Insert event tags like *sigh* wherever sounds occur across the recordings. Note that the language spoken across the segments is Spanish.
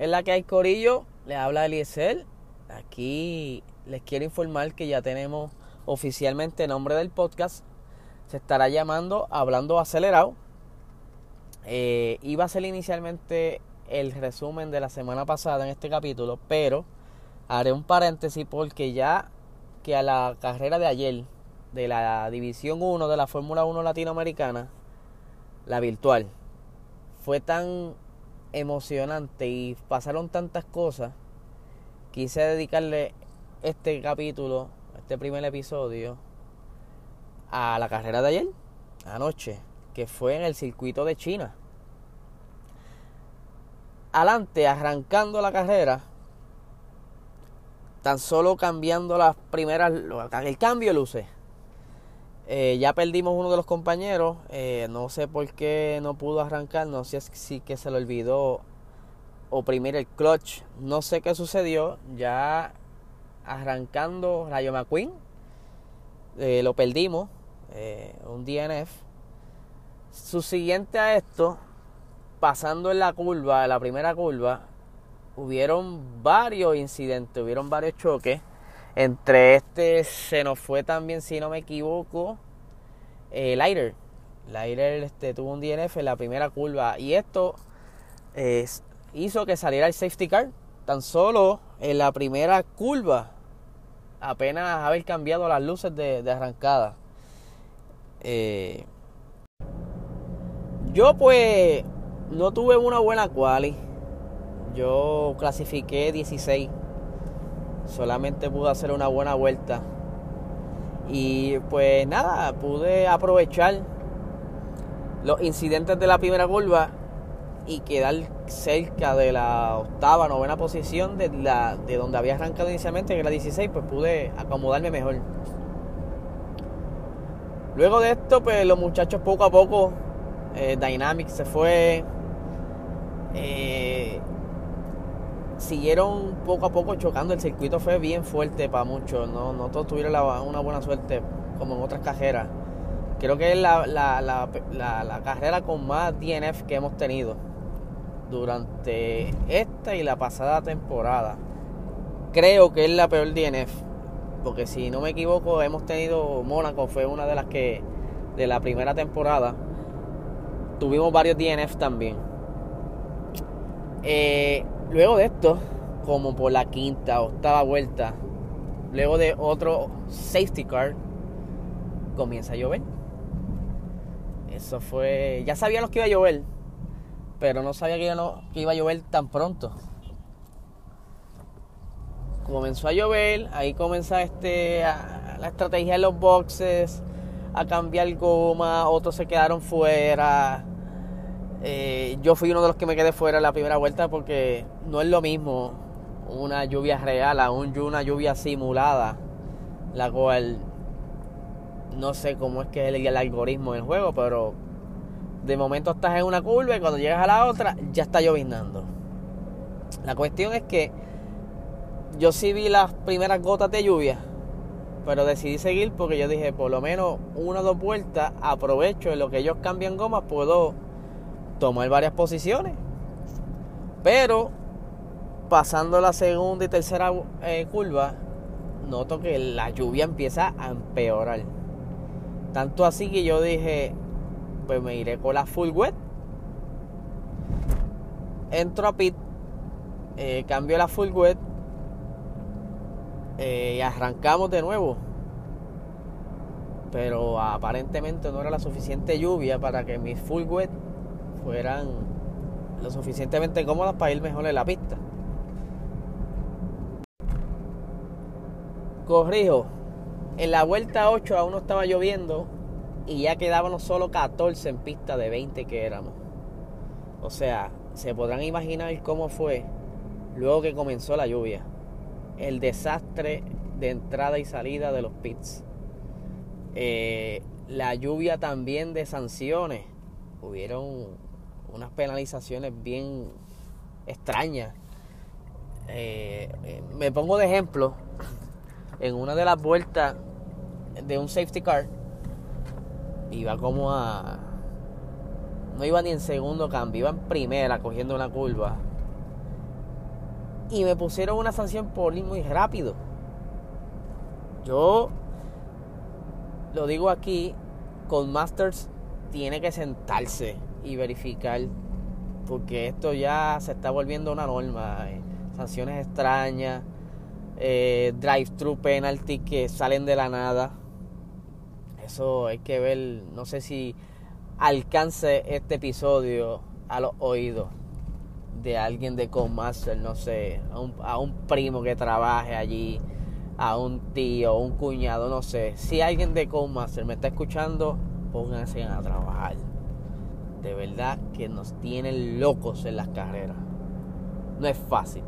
Es la que hay Corillo, le habla Eliezer. Aquí les quiero informar que ya tenemos oficialmente el nombre del podcast. Se estará llamando Hablando Acelerado. Eh, iba a ser inicialmente el resumen de la semana pasada en este capítulo, pero haré un paréntesis porque ya que a la carrera de ayer de la División 1 de la Fórmula 1 latinoamericana, la virtual, fue tan emocionante y pasaron tantas cosas, quise dedicarle este capítulo, este primer episodio, a la carrera de ayer, anoche, que fue en el circuito de China. Adelante, arrancando la carrera, tan solo cambiando las primeras, el cambio luce. Eh, ya perdimos uno de los compañeros, eh, no sé por qué no pudo arrancar, no sé si que se le olvidó oprimir el clutch, no sé qué sucedió, ya arrancando Rayo McQueen, eh, lo perdimos, un DNF. Su siguiente a esto, pasando en la curva, en la primera curva, hubieron varios incidentes, hubieron varios choques. Entre este se nos fue también, si no me equivoco, eh, Lighter. Lighter este, tuvo un DNF en la primera curva. Y esto hizo que saliera el safety car tan solo en la primera curva. Apenas haber cambiado las luces de, arrancada. Eh, yo pues no tuve una buena quali yo clasifiqué 16. Solamente pude hacer una buena vuelta. Y pues nada, pude aprovechar los incidentes de la primera curva y quedar cerca de la octava, novena posición de, la, de donde había arrancado inicialmente, que era 16, pues pude acomodarme mejor. Luego de esto, pues los muchachos poco a poco, eh, Dynamic se fue, eh, siguieron poco a poco chocando. El circuito fue bien fuerte para muchos. No, no todos tuvieron una buena suerte como en otras carreras. Creo que es la, la, la, carrera con más DNF que hemos tenido durante esta y la pasada temporada. Creo que es la peor DNF. Porque si no me equivoco, hemos tenido Mónaco, fue una de las que de la primera temporada. Tuvimos varios DNF también. Eh, Luego de esto, como por la quinta, octava vuelta, luego de otro safety car, comienza a llover. Eso fue. Ya sabíamos que iba a llover, pero no sabía que, iba a llover tan pronto. Comenzó a llover, ahí comenzó este, la estrategia de los boxes, a cambiar goma, otros se quedaron fuera eh, yo fui uno de los que me quedé fuera en la primera vuelta porque no es lo mismo una lluvia real a una lluvia simulada, la cual no sé cómo es que es el, algoritmo del juego, pero de momento estás en una curva y cuando llegas a la otra ya está lloviznando. La cuestión es que yo sí vi las primeras gotas de lluvia, pero decidí seguir porque yo dije, por lo menos una o dos vueltas, aprovecho en lo que ellos cambian gomas, puedo tomar varias posiciones. Pero pasando la segunda y tercera eh, curva, noto que la lluvia empieza a empeorar. Tanto así que yo dije, pues me iré con la full wet. Entro a pit, eh, cambio la full wet eh, y arrancamos de nuevo. Pero aparentemente no era la suficiente lluvia para que mi full wet fueran lo suficientemente cómodas para ir mejor en la pista. Corrijo, en la vuelta 8 aún no estaba lloviendo y ya quedábamos solo 14 en pista de 20 que éramos. O sea, se podrán imaginar cómo fue luego que comenzó la lluvia. El desastre de entrada y salida de los pits. Eh, la lluvia también de sanciones. Hubieron unas penalizaciones bien extrañas. Eh, me pongo de ejemplo, en una de las vueltas de un safety car, iba como a... No iba ni en segundo cambio, iba en primera cogiendo una curva. y me pusieron una sanción por ir muy rápido. Yo lo digo aquí, con Masters tiene que sentarse y verificar, porque esto ya se está volviendo una norma. Eh, sanciones extrañas, eh, drive-thru penalty que salen de la nada. Eso hay que ver, no sé si alcance este episodio a los oídos de alguien de Master, no sé, a un, a un primo que trabaje allí, a un tío, un cuñado, no sé. Si alguien de Master me está escuchando, pónganse a trabajar. De verdad que nos tienen locos en las carreras. No es fácil.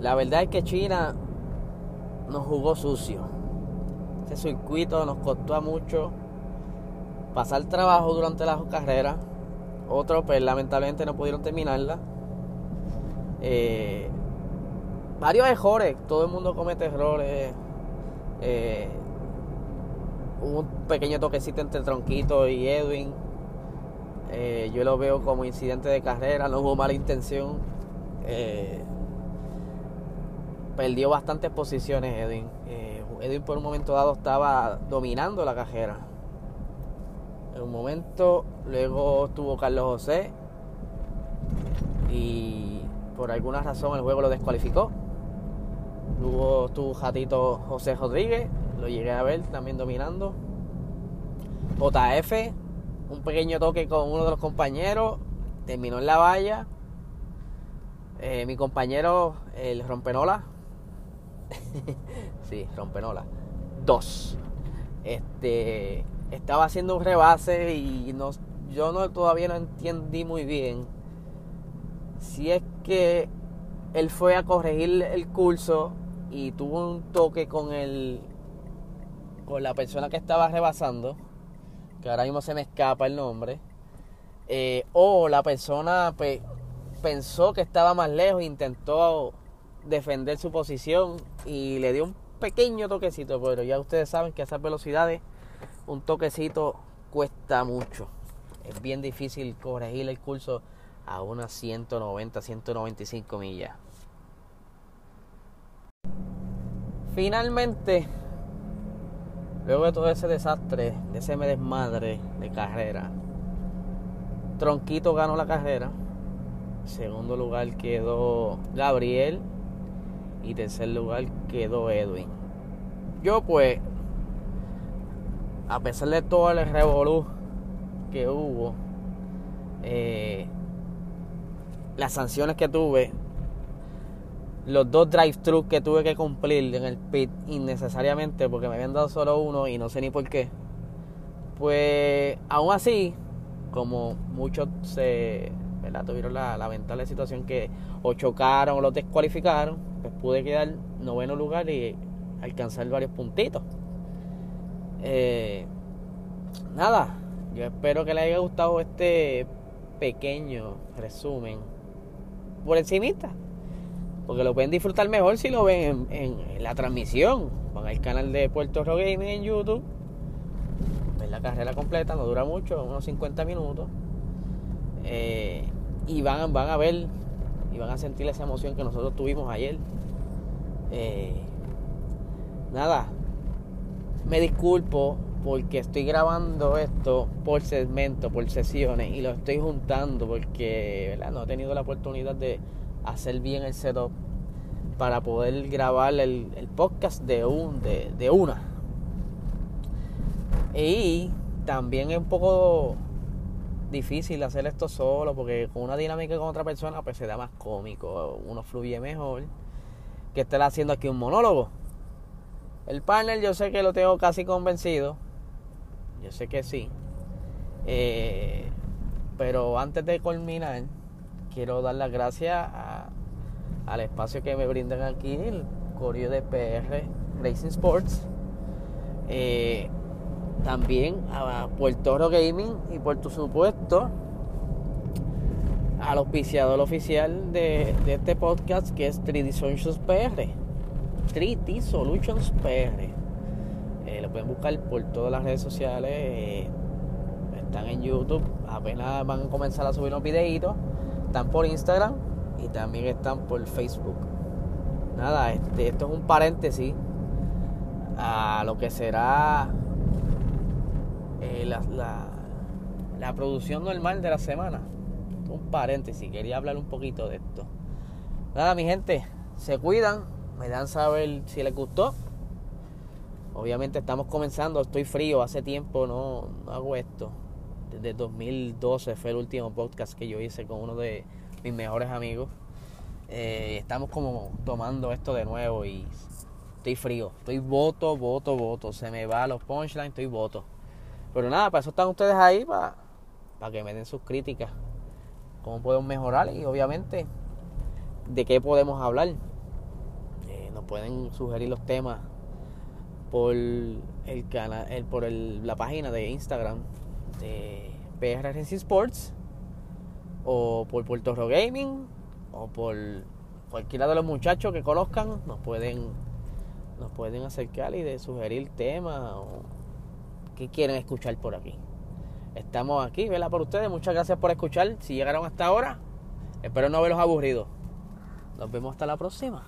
La verdad es que China nos jugó sucio. Ese circuito nos costó mucho pasar trabajo durante las carreras otros, pues lamentablemente no pudieron terminarla. Eh, varios errores, todo el mundo comete errores. Eh, hubo un pequeño toquecito entre Tronquito y Edwin. Eh, yo lo veo como incidente de carrera, no hubo mala intención. perdió bastantes posiciones Edwin. Edwin por un momento dado estaba dominando la carrera en un momento. Luego estuvo Carlos José y por alguna razón el juego lo descualificó. Luego estuvo Jatito José Rodríguez, lo llegué a ver también dominando. JF, un pequeño toque con uno de los compañeros, terminó en la valla. Eh, mi compañero, el Rompenola, *laughs* sí, Rompenola, dos. Este, estaba haciendo un rebase y no, yo no todavía no entendí muy bien si es que él fue a corregir el curso y tuvo un toque con el con la persona que estaba rebasando que ahora mismo se me escapa el nombre eh, o la persona pensó que estaba más lejos intentó defender su posición y le dio un pequeño toquecito pero ya ustedes saben que a esas velocidades un toquecito cuesta mucho. Es bien difícil corregir el curso a unas 190, 195 millas. Finalmente, luego de todo ese desastre, de ese desmadre de carrera, Tronquito ganó la carrera. segundo lugar quedó Gabriel. Y tercer lugar quedó Edwin. Yo pues a pesar de todo el revolú que hubo, eh, las sanciones que tuve, los dos drive-thru que tuve que cumplir en el pit innecesariamente porque me habían dado solo uno y no sé ni por qué, pues aún así, como muchos se tuvieron la lamentable situación que o chocaron o los descualificaron, pues pude quedar noveno lugar y alcanzar varios puntitos. Eh, nada, yo espero que les haya gustado este pequeño resumen por encimita. Porque lo pueden disfrutar mejor si lo ven en, la transmisión. Van al canal de Puerto Rico Gaming en YouTube. Ven la carrera completa, no dura mucho, unos 50 minutos. Eh, y van, van a ver y van a sentir esa emoción que nosotros tuvimos ayer. Eh, nada, me disculpo porque estoy grabando esto por segmento, por sesiones y lo estoy juntando porque no he tenido la oportunidad de hacer bien el setup para poder grabar el, podcast de, un, de, una. Y también es un poco difícil hacer esto solo porque con una dinámica con otra persona pues se da más cómico, uno fluye mejor que estar haciendo aquí un monólogo. El panel yo sé que lo tengo casi convencido. Yo sé que sí. Eh, pero antes de culminar, quiero dar las gracias al espacio que me brindan aquí, el Correo de PR Racing Sports. Eh, también a Puerto Gaming y por supuesto al auspiciador oficial de, este podcast que es 3D Solutions PR 3D Solutions PR. Eh, lo pueden buscar por todas las redes sociales. Eh, están en YouTube. Apenas van a comenzar a subir unos videitos. Están por Instagram y también están por Facebook. Nada, este, esto es un paréntesis a lo que será eh, la, la, producción normal de la semana. Un paréntesis, quería hablar un poquito de esto. Nada, mi gente, se cuidan, me dan saber si les gustó. Obviamente estamos comenzando, estoy frío, hace tiempo no, no hago esto. Desde 2012 fue el último podcast que yo hice con uno de mis mejores amigos. Eh, estamos como tomando esto de nuevo y estoy frío. Estoy voto, voto, voto. Se me va los punchlines, estoy voto. Pero nada, para eso están ustedes ahí, para, para que me den sus críticas. Cómo podemos mejorar y obviamente de qué podemos hablar. Eh, nos pueden sugerir los temas por el canal, el, por el, la página de Instagram de PR Sports o por Puerto Rico Gaming o por cualquiera de los muchachos que conozcan nos pueden nos pueden acercar y de sugerir temas o qué quieren escuchar por aquí. Estamos aquí, ¿verdad? Por ustedes, muchas gracias por escuchar. Si llegaron hasta ahora, espero no haberlos aburrido. Nos vemos hasta la próxima.